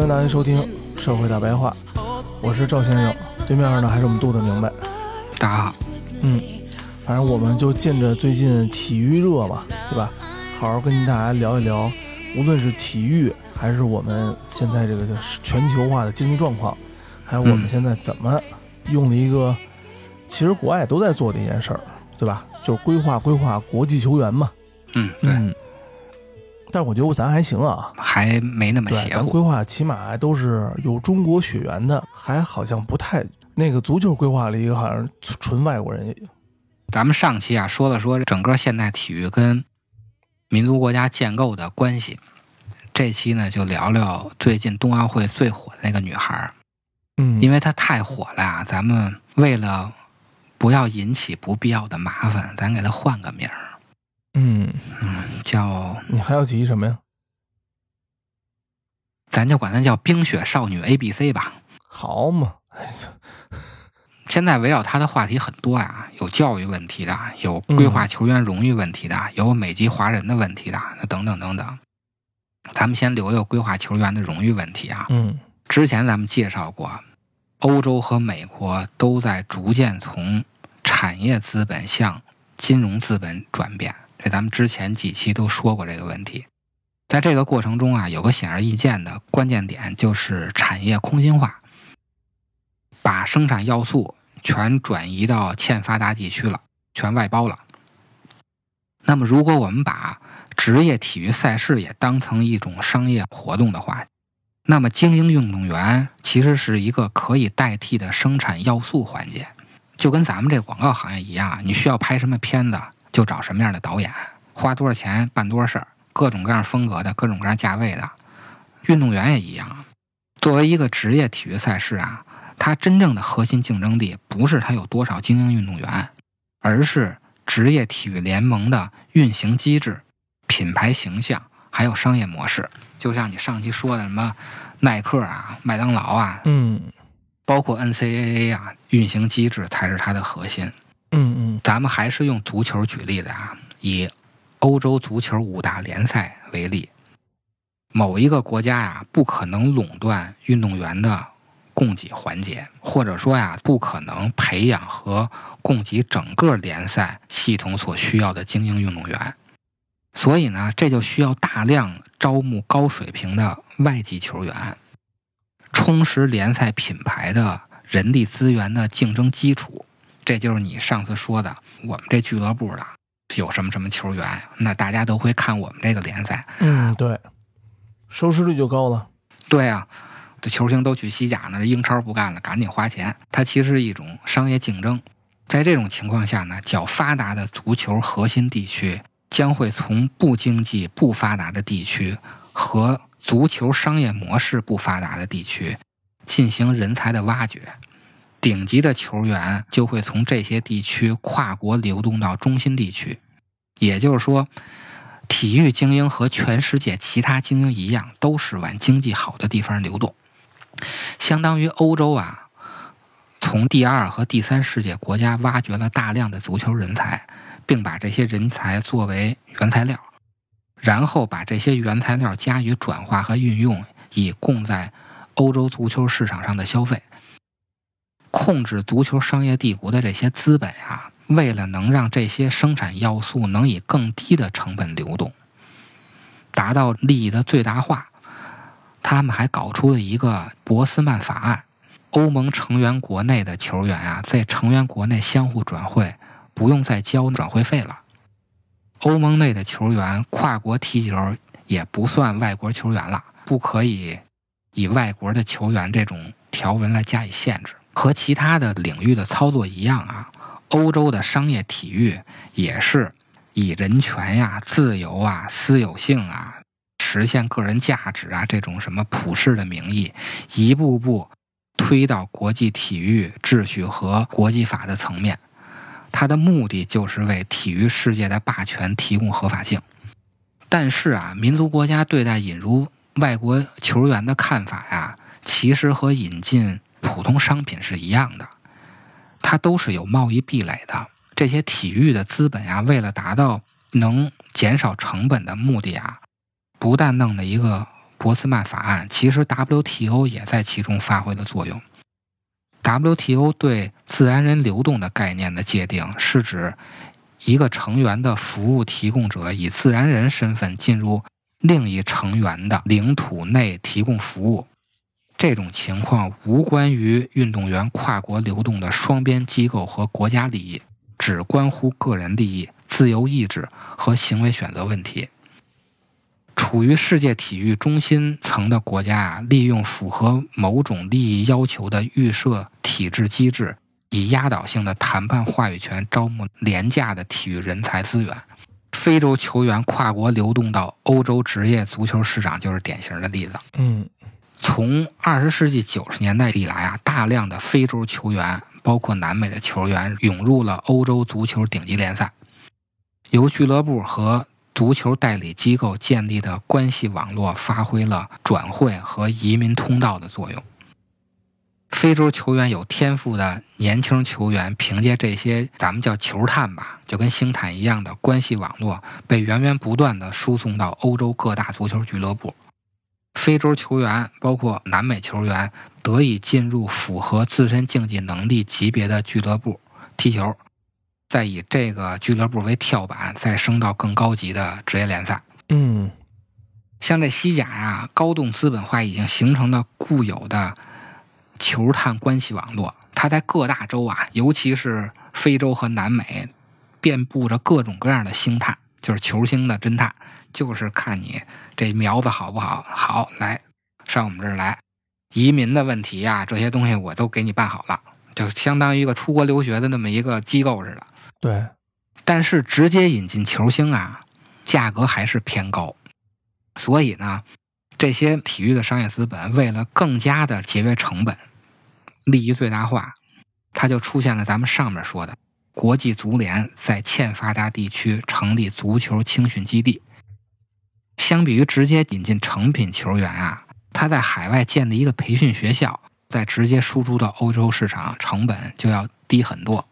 欢迎大家收听《社会大白话》，我是赵先生，对面呢还是我们杜的明白。大家好，嗯，反正我们就借着最近体育热嘛，对吧？好好跟大家聊一聊，无论是体育，还是我们现在这个全球化的经济状况，还有我们嗯现在怎么用了一个，其实国外都在做的一件事儿，对吧？就是规划规划国际球员嘛。嗯，对，嗯。但是我觉得咱还行啊，还没那么对，邪乎。咱规划起码都是有中国血缘的，还好像不太那个足球规划了一个好像纯外国人，咱们上期啊说了说整个现代体育跟民族国家建构的关系，这期呢就聊聊最近冬奥会最火的那个女孩儿，嗯，因为她太火了啊，咱们为了不要引起不必要的麻烦，咱给她换个名儿，嗯，叫你还要提什么呀？咱就管它叫冰雪少女 A B C 吧。好嘛，现在围绕她的话题很多呀，有教育问题的，有规划球员荣誉问题的，有美籍华人的问题的，那等等等等。咱们先留留规划球员的荣誉问题啊。嗯之前咱们介绍过，欧洲和美国都在逐渐从产业资本向金融资本转变，这咱们之前几期都说过这个问题。在这个过程中啊，有个显而易见的关键点，就是产业空心化，把生产要素全转移到欠发达地区了，全外包了。那么，如果我们把职业体育赛事也当成一种商业活动的话，那么精英运动员其实是一个可以代替的生产要素环节，就跟咱们这个广告行业一样，你需要拍什么片子就找什么样的导演，花多少钱办多少事儿，各种各样风格的、各种各样价位的。运动员也一样，作为一个职业体育赛事啊，它真正的核心竞争力不是它有多少精英运动员，而是职业体育联盟的运行机制、品牌形象还有商业模式。就像你上期说的什么耐克啊、麦当劳啊，嗯包括 NCAA 啊，运行机制才是它的核心。嗯嗯咱们还是用足球举例的啊，以欧洲足球五大联赛为例，某一个国家呀、不可能垄断运动员的供给环节，或者说呀，不可能培养和供给整个联赛系统所需要的精英运动员。所以呢，这就需要大量招募高水平的外籍球员，充实联赛品牌的人力资源的竞争基础。这就是你上次说的，我们这俱乐部的有什么什么球员，那大家都会看我们这个联赛。嗯，对，收视率就高了。对啊，这球星都去西甲呢，英超不干了，赶紧花钱。它其实是一种商业竞争。在这种情况下呢，较发达的足球核心地区将会从不经济不发达的地区和足球商业模式不发达的地区进行人才的挖掘。顶级的球员就会从这些地区跨国流动到中心地区，也就是说，体育精英和全世界其他精英一样，都是往经济好的地方流动。相当于欧洲啊，从第二和第三世界国家挖掘了大量的足球人才，并把这些人才作为原材料，然后把这些原材料加以转化和运用，以供在欧洲足球市场上的消费。控制足球商业帝国的这些资本啊，为了能让这些生产要素能以更低的成本流动，达到利益的最大化，他们还搞出了一个博斯曼法案。欧盟成员国内的球员啊，在成员国内相互转会，不用再交转会费了。欧盟内的球员跨国踢球也不算外国球员了，不可以以外国的球员这种条文来加以限制。和其他的领域的操作一样啊，欧洲的商业体育也是以人权呀、自由啊、私有性啊、实现个人价值啊这种什么普世的名义，一步步。推到国际体育秩序和国际法的层面，它的目的就是为体育世界的霸权提供合法性。但是啊，民族国家对待引入外国球员的看法呀，其实和引进普通商品是一样的，它都是有贸易壁垒的。这些体育的资本呀，为了达到能减少成本的目的啊，不但弄了一个。博斯曼法案其实 WTO 也在其中发挥了作用。WTO 对自然人流动的概念的界定，是指一个成员的服务提供者以自然人身份进入另一成员的领土内提供服务。这种情况无关于运动员跨国流动的双边机构和国家利益，只关乎个人利益、自由意志和行为选择问题。处于世界体育中心层的国家啊，利用符合某种利益要求的预设体制机制，以压倒性的谈判话语权招募廉价的体育人才资源。非洲球员跨国流动到欧洲职业足球市场就是典型的例子。嗯，从二十世纪九十年代以来啊，大量的非洲球员，包括南美的球员，涌入了欧洲足球顶级联赛，由俱乐部和。足球代理机构建立的关系网络发挥了转会和移民通道的作用。非洲球员有天赋的年轻球员，凭借这些咱们叫球探吧，就跟星探一样的关系网络，被源源不断的输送到欧洲各大足球俱乐部。非洲球员包括南美球员得以进入符合自身竞技能力级别的俱乐部踢球。再以这个俱乐部为跳板，再升到更高级的职业联赛。嗯，像这西甲呀，高度资本化已经形成了固有的球探关系网络。它在各大洲啊，尤其是非洲和南美，遍布着各种各样的星探，就是球星的侦探，就是看你这苗子好不好。好，来上我们这儿来，移民的问题呀，这些东西我都给你办好了，就相当于一个出国留学的那么一个机构似的。对，但是直接引进球星啊，价格还是偏高，所以呢，这些体育的商业资本为了更加的节约成本，利益最大化，它就出现了咱们上面说的国际足联在欠发达地区成立足球青训基地。相比于直接引进成品球员啊，他在海外建立一个培训学校，再直接输出到欧洲市场，成本就要低很多。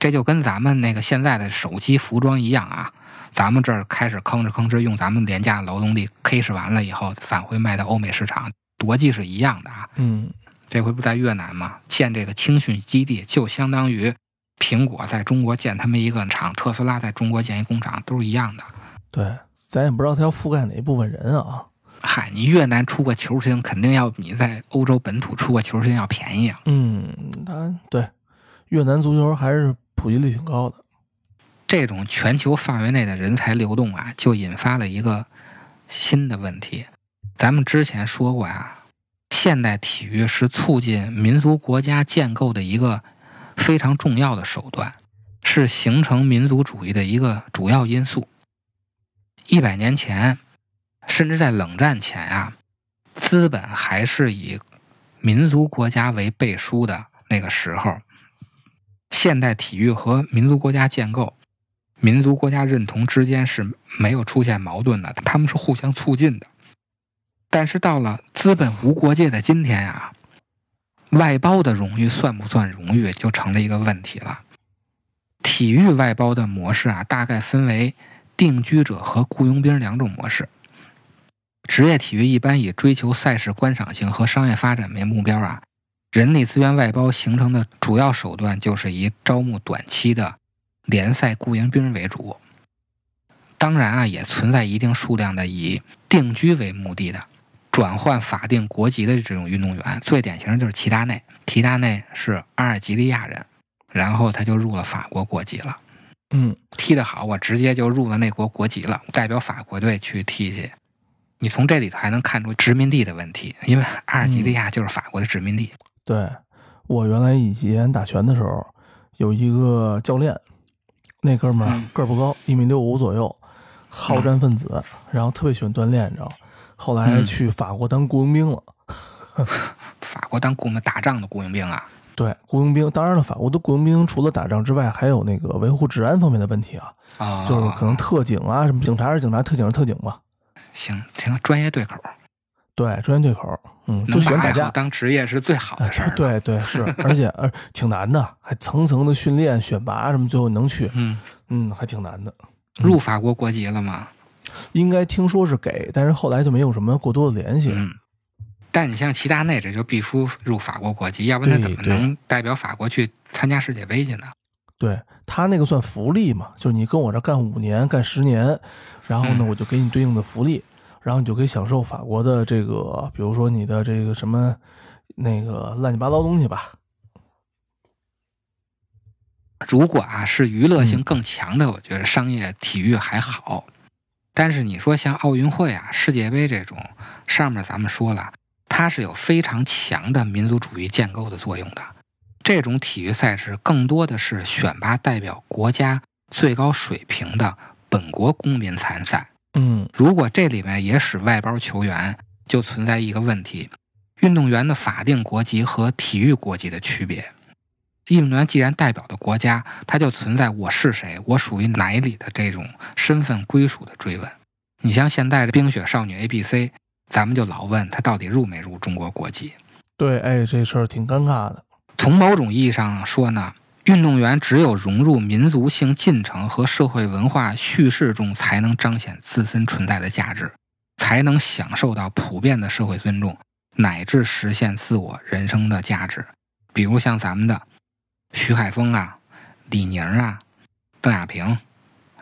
这就跟咱们那个现在的手机服装一样啊，咱们这儿开始吭哧吭哧用咱们廉价劳动力 K 使完了以后，返回卖到欧美市场，逻辑是一样的啊。嗯，这回不在越南吗？建这个青训基地，就相当于苹果在中国建他们一个厂，特斯拉在中国建一工厂，都是一样的。对，咱也不知道他要覆盖哪一部分人啊。嗨，你越南出个球星，肯定要比你在欧洲本土出个球星要便宜啊。嗯，他对越南足球还是。普及率挺高的，这种全球范围内的人才流动啊，就引发了一个新的问题。咱们之前说过呀，现代体育是促进民族国家建构的一个非常重要的手段，是形成民族主义的一个主要因素。一百年前，甚至在冷战前啊，资本还是以民族国家为背书的那个时候。现代体育和民族国家建构、民族国家认同之间是没有出现矛盾的，他们是互相促进的。但是到了资本无国界的今天啊，外包的荣誉算不算荣誉，就成了一个问题了。体育外包的模式啊，大概分为定居者和雇佣兵两种模式。职业体育一般以追求赛事观赏性和商业发展为目标啊。人力资源外包形成的主要手段就是以招募短期的联赛雇佣兵为主。当然啊，也存在一定数量的以定居为目的的转换法定国籍的这种运动员。最典型的就是齐达内，齐达内是阿尔及利亚人，然后他就入了法国国籍了。嗯，踢得好，我直接就入了那国国籍了，代表法国队去踢去。你从这里头还能看出殖民地的问题，因为阿尔及利亚就是法国的殖民地。对我原来以前打拳的时候，有一个教练，那哥们儿嗯个儿不高，一米六五左右，好战分子，然后特别喜欢锻炼，你知道吗？后来嗯去法国当雇佣兵了。法国当雇佣打仗的雇佣兵啊，对，雇佣兵，当然了，法国的雇佣兵除了打仗之外，还有那个维护治安方面的问题啊，啊、就是可能特警啊，什么警察是警察，特警是特警吧。行行专业对口，对，专业对口，嗯，就能喜欢打架。当职业是最好的事。对对是，而且呃挺难的，还层层的训练、选拔什么，最后能去，嗯，嗯，还挺难的。入法国国籍了吗？应该听说是给，但是后来就没有什么过多的联系。嗯。但你像齐达内，这就必须入法国国籍，要不然他怎么能代表法国去参加世界杯去呢？对他那个算福利嘛，就是你跟我这干五年、干十年，然后呢，嗯我就给你对应的福利，然后你就可以享受法国的这个，比如说你的这个什么那个乱七八糟东西吧。如果啊是娱乐性嗯更强的，我觉得商业体育还好。但是你说像奥运会啊、世界杯这种，上面咱们说了，它是有非常强的民族主义建构的作用的。这种体育赛事更多的是选拔代表国家最高水平的本国公民参赛。嗯如果这里面也使外包球员，就存在一个问题：运动员的法定国籍和体育国籍的区别。运动员既然代表的国家，他就存在我是谁，我属于哪里的这种身份归属的追问。你像现在的冰雪少女 A、B、C，咱们就老问他到底入没入中国国籍。对，哎，这事儿挺尴尬的。从某种意义上说呢，运动员只有融入民族性进程和社会文化叙事中，才能彰显自身存在的价值，才能享受到普遍的社会尊重，乃至实现自我人生的价值。比如像咱们的徐海峰啊、李宁啊、邓亚萍、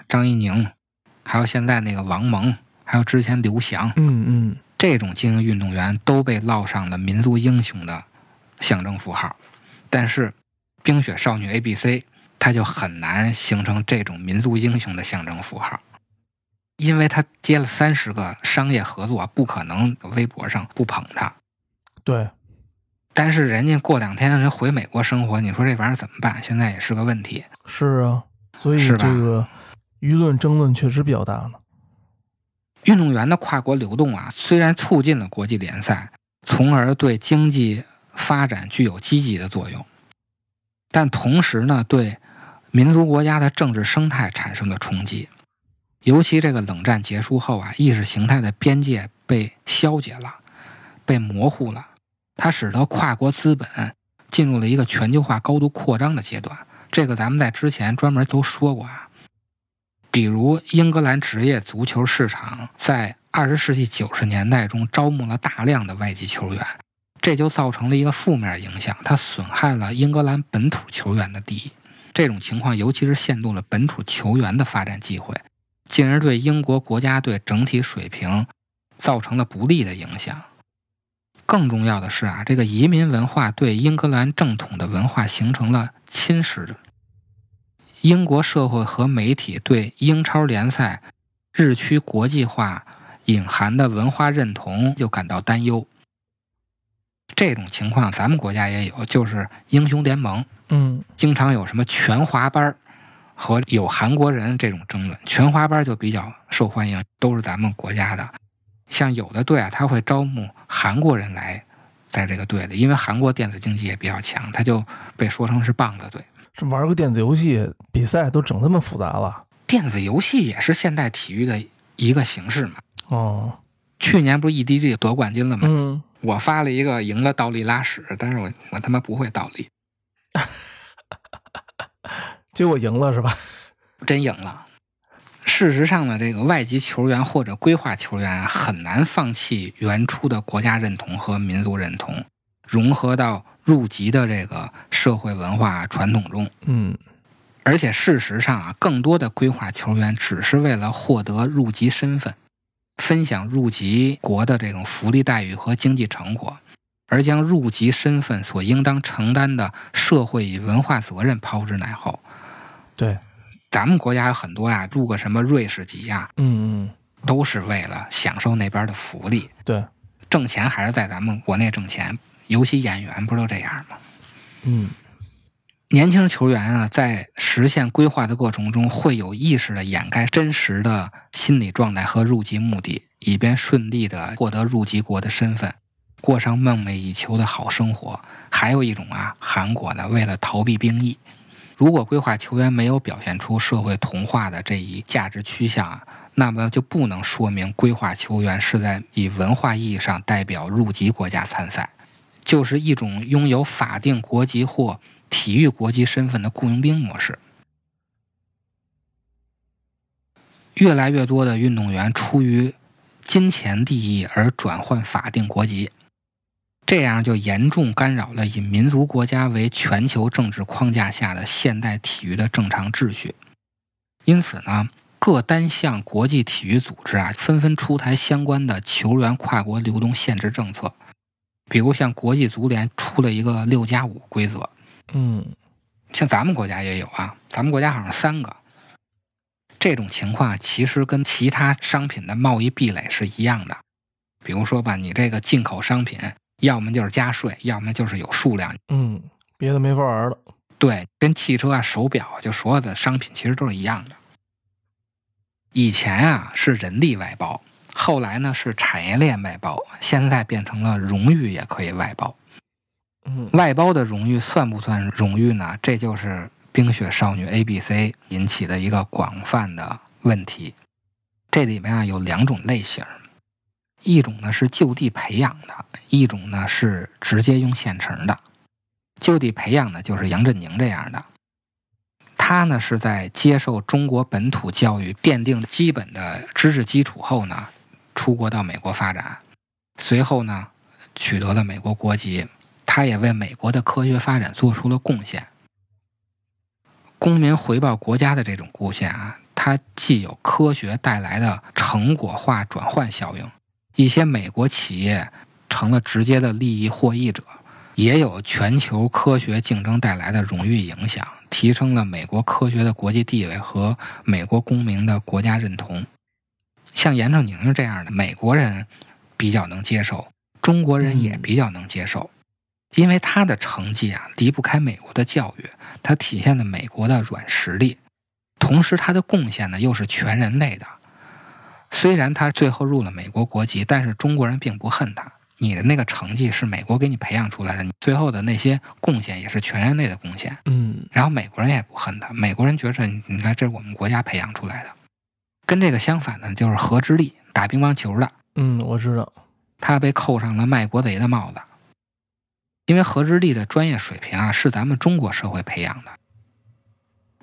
张怡宁，还有现在那个王蒙，还有之前刘翔，嗯嗯，这种精英运动员都被烙上了民族英雄的象征符号，但是冰雪少女 A、B、C 它就很难形成这种民族英雄的象征符号，因为他接了三十个商业合作，不可能微博上不捧他。对，但是人家过两天人回美国生活，你说这玩意儿怎么办？现在也是个问题。是啊，所以这个舆论争论确实比较大呢。运动员的跨国流动啊，虽然促进了国际联赛，从而对经济发展具有积极的作用，但同时呢，对民族国家的政治生态产生了冲击。尤其这个冷战结束后啊，意识形态的边界被消解了，被模糊了，它使得跨国资本进入了一个全球化高度扩张的阶段。这个咱们在之前专门都说过啊。比如英格兰职业足球市场在二十世纪九十年代中招募了大量的外籍球员，这就造成了一个负面影响，它损害了英格兰本土球员的利益。这种情况尤其是限制了本土球员的发展机会，进而对英国国家队整体水平造成了不利的影响。更重要的是啊，这个移民文化对英格兰正统的文化形成了侵蚀的。英国社会和媒体对英超联赛日趋国际化隐含的文化认同就感到担忧。这种情况咱们国家也有，就是英雄联盟嗯经常有什么全华班儿和有韩国人这种争论。全华班就比较受欢迎，都是咱们国家的。像有的队啊，他会招募韩国人来在这个队里，因为韩国电子竞技也比较强，他就被说成是棒子队。这玩个电子游戏比赛都整这么复杂了。电子游戏也是现代体育的一个形式嘛。哦，去年不是 EDG 夺冠军了吗？嗯，我发了一个赢了倒立拉屎，但是我我他妈不会倒立，结果赢了是吧？真赢了。事实上呢，这个外籍球员或者规划球员啊，很难放弃原初的国家认同和民族认同，融合到入籍的这个社会文化传统中。嗯而且事实上啊，更多的规划球员只是为了获得入籍身份，分享入籍国的这种福利待遇和经济成果，而将入籍身份所应当承担的社会与文化责任抛之脑后。对，咱们国家有很多呀，入个什么瑞士籍呀，嗯嗯，都是为了享受那边的福利，对，挣钱还是在咱们国内挣钱。尤其演员不都这样吗？嗯年轻球员啊，在实现规划的过程中，会有意识的掩盖真实的心理状态和入籍目的，以便顺利的获得入籍国的身份，过上梦寐以求的好生活。还有一种啊，韩国的为了逃避兵役，如果规划球员没有表现出社会同化的这一价值趋向啊，那么就不能说明规划球员是在以文化意义上代表入籍国家参赛，就是一种拥有法定国籍或体育国籍身份的雇佣兵模式。越来越多的运动员出于金钱利益而转换法定国籍，这样就严重干扰了以民族国家为全球政治框架下的现代体育的正常秩序。因此呢，各单项国际体育组织啊，纷纷出台相关的球员跨国流动限制政策。比如像国际足联出了一个六加五规则，嗯像咱们国家也有啊，咱们国家好像三个。这种情况其实跟其他商品的贸易壁垒是一样的。比如说吧，你这个进口商品，要么就是加税，要么就是有数量。嗯，别的没法玩了。对，跟汽车啊、手表啊，就所有的商品其实都是一样的。以前啊是人力外包，后来呢是产业链外包，现在变成了荣誉也可以外包。嗯外包的荣誉算不算荣誉呢？这就是《冰雪少女 A B C》引起的一个广泛的问题。这里面啊有两种类型，一种呢是就地培养的，一种呢是直接用现成的。就地培养的就是杨振宁这样的，他呢是在接受中国本土教育奠定基本的知识基础后呢，出国到美国发展，随后呢取得了美国国籍。他也为美国的科学发展做出了贡献。公民回报国家的这种贡献啊，它既有科学带来的成果化转换效应，一些美国企业成了直接的利益获益者，也有全球科学竞争带来的荣誉影响，提升了美国科学的国际地位和美国公民的国家认同。像严正宁这样的美国人比较能接受，中国人也比较能接受。因为他的成绩啊离不开美国的教育，他体现了美国的软实力，同时他的贡献呢又是全人类的。虽然他最后入了美国国籍，但是中国人并不恨他。你的那个成绩是美国给你培养出来的，你最后的那些贡献也是全人类的贡献。嗯然后美国人也不恨他，美国人觉着你看这是我们国家培养出来的。跟这个相反的，就是何之力打乒乓球的，嗯，我知道。他被扣上了卖国贼的帽子。因为何之力的专业水平啊，是咱们中国社会培养的。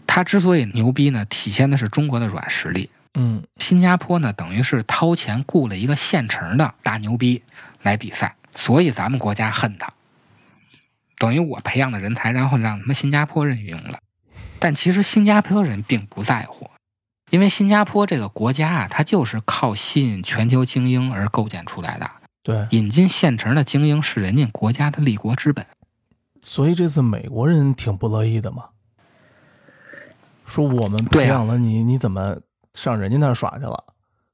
他之所以牛逼呢，体现的是中国的软实力。嗯新加坡呢，等于是掏钱雇了一个现成的大牛逼来比赛，所以咱们国家恨他。等于我培养的人才，然后让他们新加坡人用了。但其实新加坡人并不在乎，因为新加坡这个国家啊，它就是靠吸引全球精英而构建出来的。对，引进现成的精英是人家国家的立国之本。所以这次美国人挺不乐意的嘛，说我们培养了你，你怎么上人家那儿耍去了？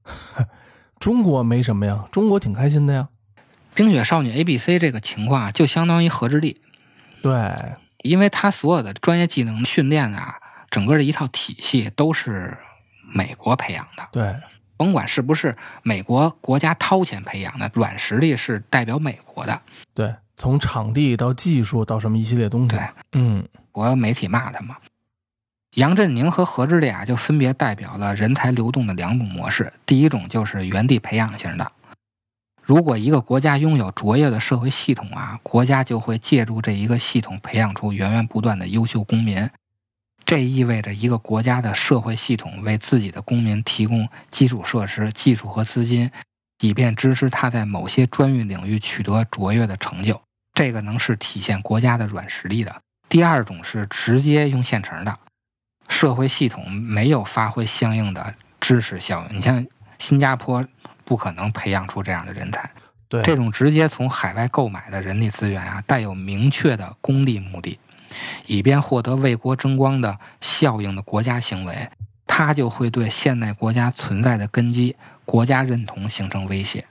中国没什么呀，中国挺开心的呀。冰雪少女 A B C 这个情况啊，就相当于何之力，对，因为他所有的专业技能训练啊，整个的一套体系都是美国培养的。对，甭管是不是美国国家掏钱培养的，软实力是代表美国的。对，从场地到技术到什么一系列东西对，嗯国媒体骂他嘛。杨振宁和何之力啊，就分别代表了人才流动的两种模式。第一种就是原地培养型的，如果一个国家拥有卓越的社会系统啊，国家就会借助这一个系统培养出源源不断的优秀公民。这意味着一个国家的社会系统为自己的公民提供基础设施、技术和资金，以便支持他在某些专业领域取得卓越的成就。这个能是体现国家的软实力的。第二种是直接用现成的，社会系统没有发挥相应的知识效应。你像新加坡，不可能培养出这样的人才。对，这种直接从海外购买的人力资源啊，带有明确的功利目的，以便获得为国争光的效应的国家行为，它就会对现代国家存在的根基——国家认同形成威胁。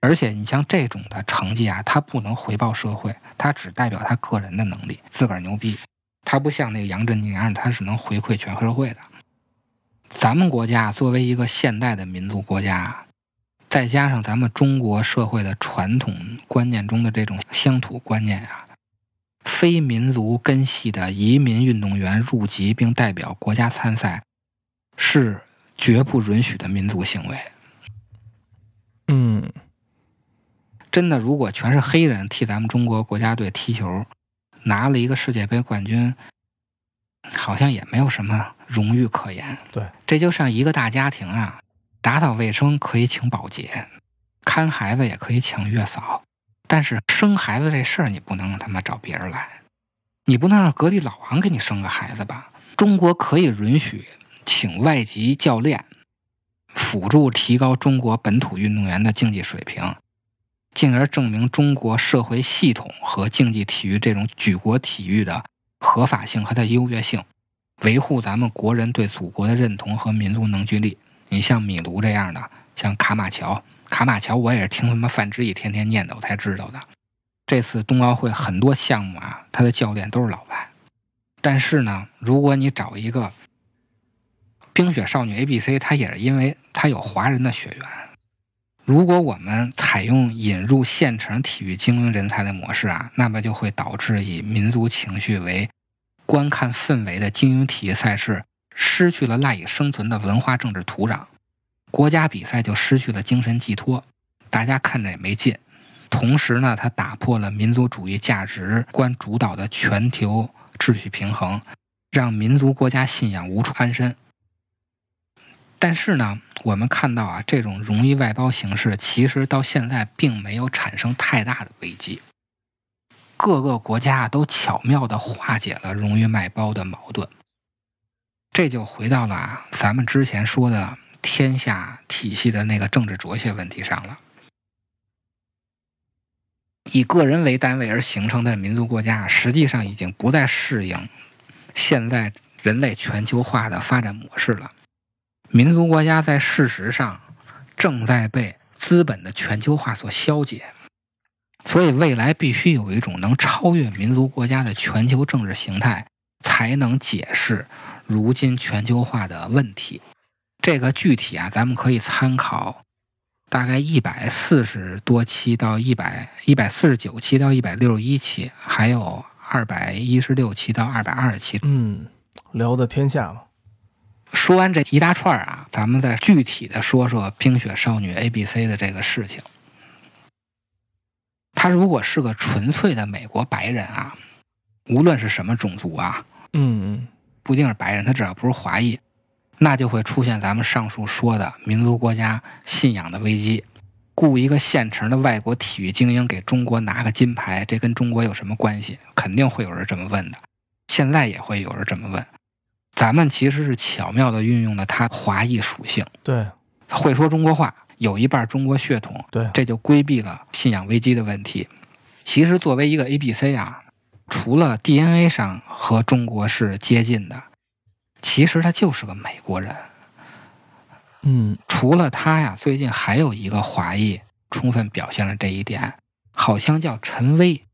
而且，你像这种的成绩啊，它不能回报社会，它只代表他个人的能力，自个儿牛逼。它不像那个杨振宁一样，他是能回馈全社会的。咱们国家作为一个现代的民族国家。再加上咱们中国社会的传统观念中的这种乡土观念啊，非民族根系的移民运动员入籍并代表国家参赛，是绝不允许的民族行为。嗯，真的，如果全是黑人替咱们中国国家队踢球，拿了一个世界杯冠军，好像也没有什么荣誉可言。对，这就像一个大家庭啊。打扫卫生可以请保洁，看孩子也可以请月嫂，但是生孩子这事儿你不能他妈找别人来，你不能让隔壁老王给你生个孩子吧？中国可以允许请外籍教练，辅助提高中国本土运动员的竞技水平，进而证明中国社会系统和竞技体育这种举国体育的合法性和它的优越性，维护咱们国人对祖国的认同和民族凝聚力。你像米卢这样的，像卡马乔，卡马乔我也是听他妈范志毅天天念叨才知道的。这次冬奥会很多项目啊，他的教练都是老外。但是呢，如果你找一个冰雪少女 A B C，他也是因为他有华人的血缘。如果我们采用引入现成体育精英人才的模式啊，那么就会导致以民族情绪为观看氛围的精英体育赛事。失去了赖以生存的文化政治土壤，国家比赛就失去了精神寄托，大家看着也没劲。同时呢，它打破了民族主义价值观主导的全球秩序平衡，让民族国家信仰无处安身。但是呢，我们看到啊，这种荣誉外包形式其实到现在并没有产生太大的危机，各个国家都巧妙地化解了荣誉外包的矛盾。这就回到了咱们之前说的天下体系的那个政治哲学问题上了。以个人为单位而形成的民族国家，实际上已经不再适应现在人类全球化的发展模式了。民族国家在事实上正在被资本的全球化所消解，所以未来必须有一种能超越民族国家的全球政治形态，才能解释。如今全球化的问题，这个具体啊，咱们可以参考大概一百四十多期到一百一百四十九期到一百六十一期，还有二百一十六期到二百二十期。嗯，聊的天下嘛。说完这一大串啊，咱们再具体的说说冰雪少女 A B C 的这个事情。他如果是个纯粹的美国白人啊，无论是什么种族啊，嗯嗯。不一定是白人，他只要不是华裔，那就会出现咱们上述说的民族国家信仰的危机。雇一个现成的外国体育精英给中国拿个金牌，这跟中国有什么关系？肯定会有人这么问的。现在也会有人这么问。咱们其实是巧妙的运用了他华裔属性，对，会说中国话，有一半中国血统，对，这就规避了信仰危机的问题。其实作为一个 A、B、C 啊。除了 DNA 上和中国是接近的，其实他就是个美国人。嗯，除了他呀，最近还有一个华裔充分表现了这一点，好像叫陈威，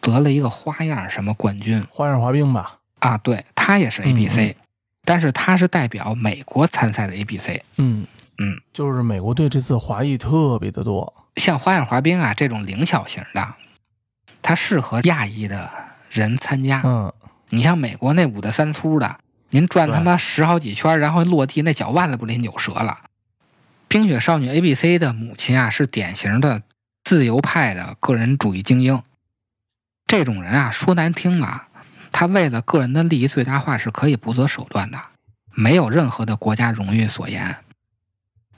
得了一个花样什么冠军，花样滑冰吧？啊，对他也是 A、B、C，但是他是代表美国参赛的 A、B、C。嗯嗯，就是美国队这次华裔特别的多，像花样滑冰啊这种灵巧型的。它适合亚裔的人参加。嗯，你像美国那五大三粗的，您转他妈十好几圈，然后落地那脚腕子不得扭折了。冰雪少女 A B C 的母亲啊，是典型的自由派的个人主义精英。这种人啊，说难听了，他为了个人的利益最大化是可以不择手段的，没有任何的国家荣誉所言。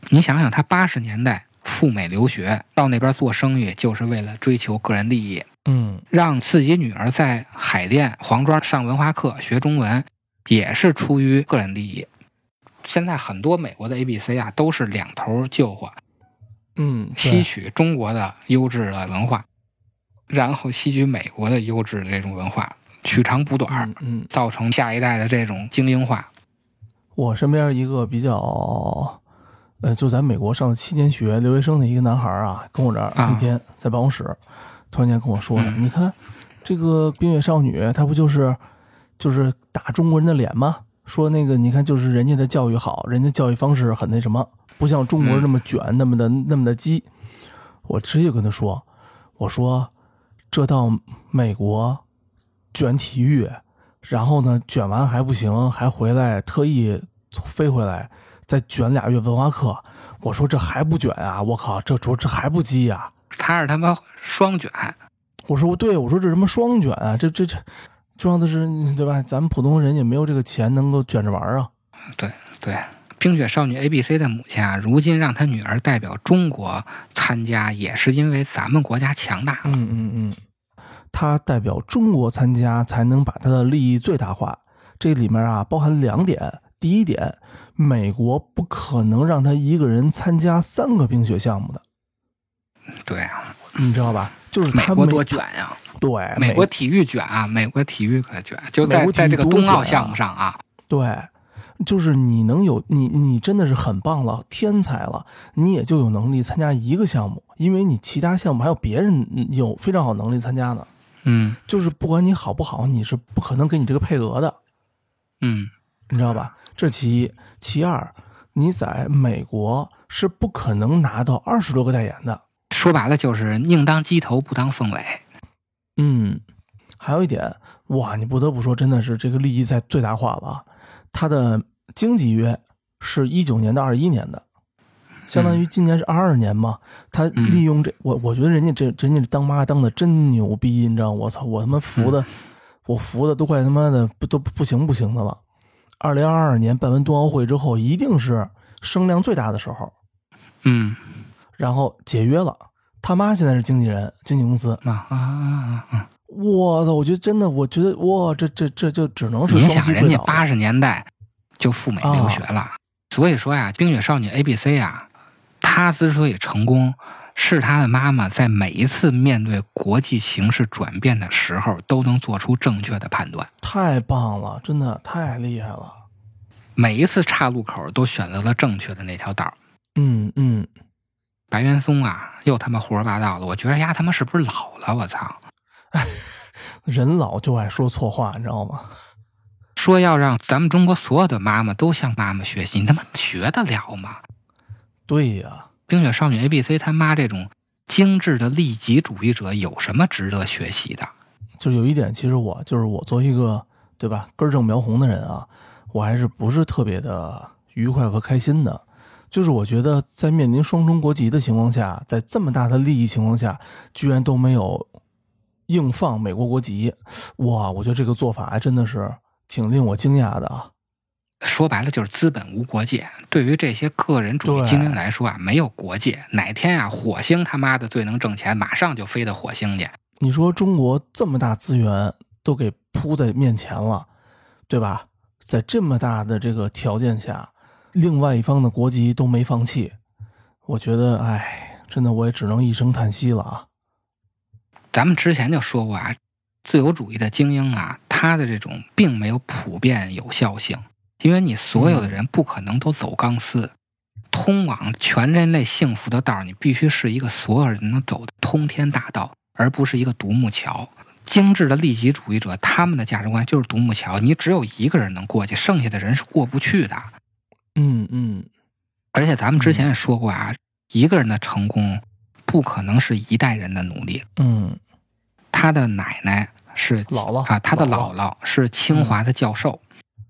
你想想，他八十年代赴美留学，到那边做生意，就是为了追求个人利益。嗯，让自己女儿在海淀黄庄上文化课学中文，也是出于个人利益。现在很多美国的 A、B、C 啊，都是两头救火，嗯，吸取中国的优质的文化，然后吸取美国的优质的这种文化，取长补短，嗯嗯，造成下一代的这种精英化。我身边一个比较，呃，就在美国上了七年学留学生的一个男孩啊，跟我这儿啊那天在办公室，突然间跟我说了，嗯你看这个冰雪少女，她不就是就是打中国人的脸吗？说那个你看，就是人家的教育好，人家教育方式很那什么，不像中国人那么卷，那么的那么的鸡。我直接跟他说，我说这到美国卷体育，然后呢卷完还不行，还回来特意飞回来再卷俩月文化课。我说这还不卷啊！我靠，这这这还不激呀、他是他妈双卷，我说对，我说这什么双卷啊？这这这，重要的是对吧？咱们普通人也没有这个钱能够卷着玩啊。对对。冰雪少女 A、B、C 的母亲啊，如今让她女儿代表中国参加，也是因为咱们国家强大了。嗯嗯嗯，他代表中国参加，才能把他的利益最大化。这里面啊包含两点。第一点，美国不可能让他一个人参加三个冰雪项目的，对啊，你知道吧？就是他国多卷呀、对美国体育卷啊，美国体育可卷，就在在这个冬奥项目上啊，对，就是你能有你你真的是很棒了，天才了，你也就有能力参加一个项目，因为你其他项目还有别人有非常好能力参加呢。嗯就是不管你好不好，你是不可能给你这个配额的，嗯，你知道吧？这其一，其二，你在美国是不可能拿到二十多个代言的。说白了就是宁当鸡头不当凤尾。嗯，还有一点，哇，你不得不说，真的是这个利益在最大化了啊。他的经济约是一九年到二一年的，相当于今年是二二年嘛。他利用这，我我觉得人家这人家当妈当的真牛逼，你知道？我操，我他妈服的，我服的都快他妈的不都不行不行的了。二零二二年办完冬奥会之后，一定是声量最大的时候，嗯然后解约了。他妈现在是经纪人，经纪公司。啊啊啊啊！我操！我觉得真的，我觉得哇，这这这就只能是你想人家。八十年代就赴美留学了，所以说呀，冰雪少女 A、B、C 啊，她之所以成功，是他的妈妈在每一次面对国际形势转变的时候，都能做出正确的判断。太棒了，真的太厉害了。每一次岔路口都选择了正确的那条道儿。嗯嗯，白岩松啊，又他妈胡说八道了。我觉得丫他妈是不是老了？我操！人老就爱说错话，你知道吗？说要让咱们中国所有的妈妈都向妈妈学习，你他妈学得了吗？对呀，冰雪少女 A、B、C 他妈这种精致的利己主义者有什么值得学习的？就有一点，其实我就是我作为一个对吧根正苗红的人啊，我还是不是特别的愉快和开心的。就是我觉得在面临双重国籍的情况下，在这么大的利益情况下，居然都没有硬放美国国籍，哇！我觉得这个做法还真的是挺令我惊讶的啊。说白了就是资本无国界。对于这些个人主义精英来说啊，没有国界。哪天啊，火星他妈的最能挣钱，马上就飞到火星去。你说中国这么大资源都给铺在面前了，对吧？在这么大的这个条件下，另外一方的国籍都没放弃，我觉得，哎，真的我也只能一声叹息了啊。咱们之前就说过啊，自由主义的精英啊，他的这种并没有普遍有效性，因为你所有的人不可能都走钢丝。通往全人类幸福的道儿，你必须是一个所有人能走的通天大道，而不是一个独木桥。精致的利己主义者，他们的价值观就是独木桥，你只有一个人能过去，剩下的人是过不去的。嗯嗯，而且咱们之前也说过啊，一个人的成功不可能是一代人的努力。嗯他的奶奶是姥姥啊，他的姥姥姥是清华的教授，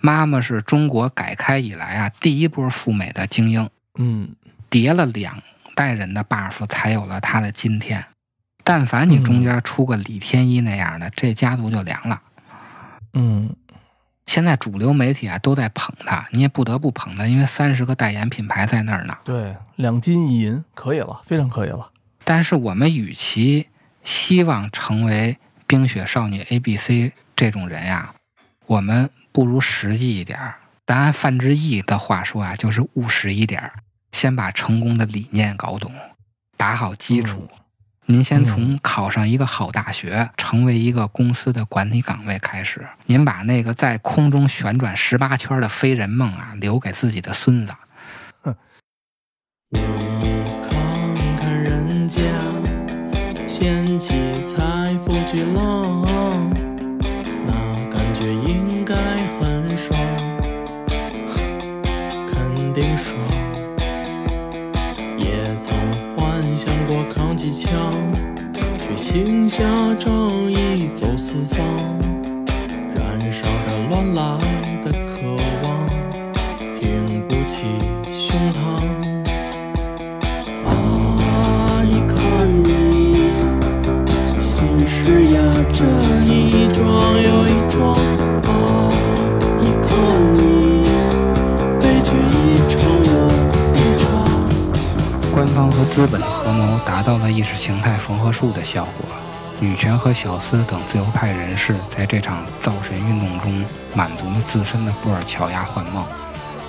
妈妈是中国改开以来啊第一波赴美的精英，嗯叠了两代人的 buff 才有了她的今天。但凡你中间出个李天一那样的，这家族就凉了。嗯，现在主流媒体啊都在捧他，你也不得不捧他，因为三十个代言品牌在那儿呢。对，两金一银，可以了，非常可以了。但是我们与其希望成为冰雪少女 A、B、C 这种人呀，我们不如实际一点儿。咱按范志毅的话说啊，就是务实一点儿，先把成功的理念搞懂，打好基础。您先从考上一个好大学，成为一个公司的管理岗位开始。您把那个在空中旋转十八圈的飞人梦啊，留给自己的孙子。你看看人家掀起财富巨浪，想过扛起枪，去行侠仗义走四方，燃烧着乱来的渴望，挺不起胸膛。啊，一看你，心事压着一桩又一桩。啊，一看你，悲剧一场又一场。官方和资本谋达到了意识形态缝合术的效果。女权和小资等自由派人士在这场造神运动中满足了自身的布尔乔亚幻梦。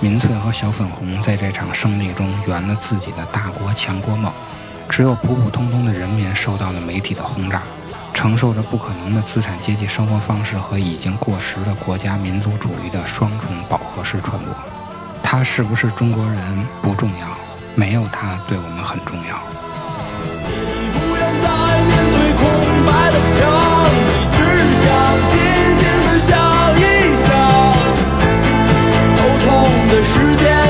民粹和小粉红在这场胜利中圆了自己的大国强国梦。只有普普通通的人民受到了媒体的轰炸，承受着不可能的资产阶级生活方式和已经过时的国家民族主义的双重饱和式传播。他是不是中国人不重要，没有他对我们很重要。的墙你只想静静的想一想头痛的时间